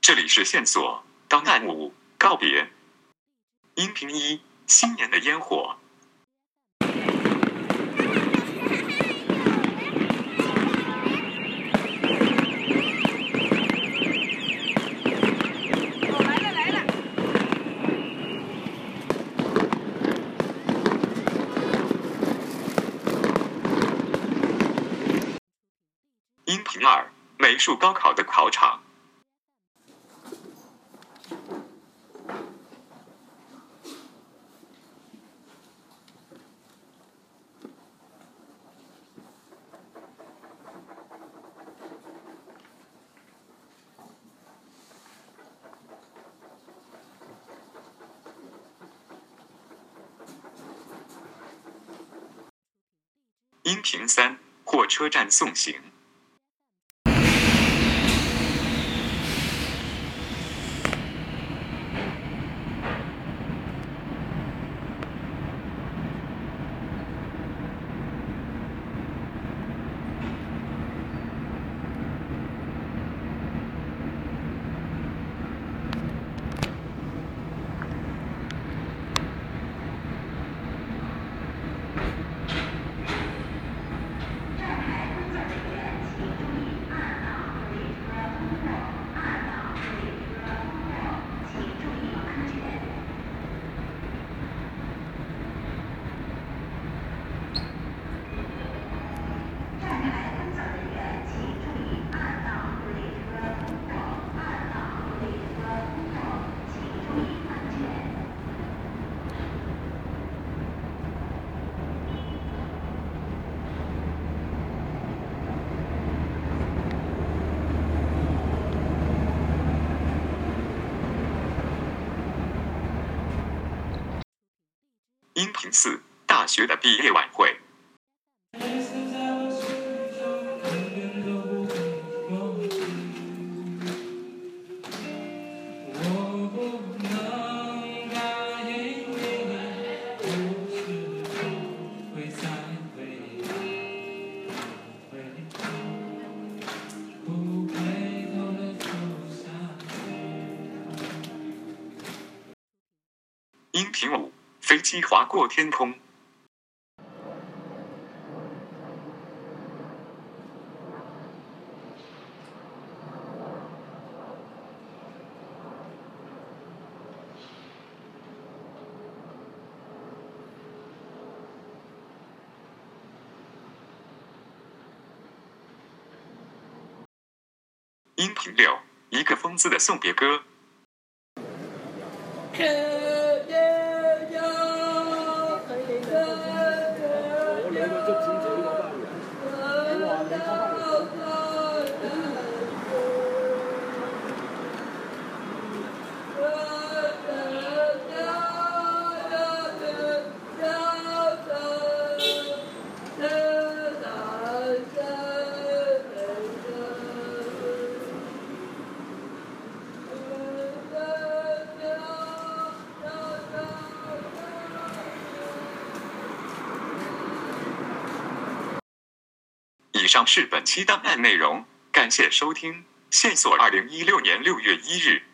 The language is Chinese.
这里是线索档案五告别。音频一：新年的烟火。来了来了。音频二：美术高考的考场。音频三：火车站送行。音频四：大学的毕业晚会。音频五：飞机划过天空。音频六：一个疯子的送别歌。以上是本期档案内容，感谢收听。线索二零一六年六月一日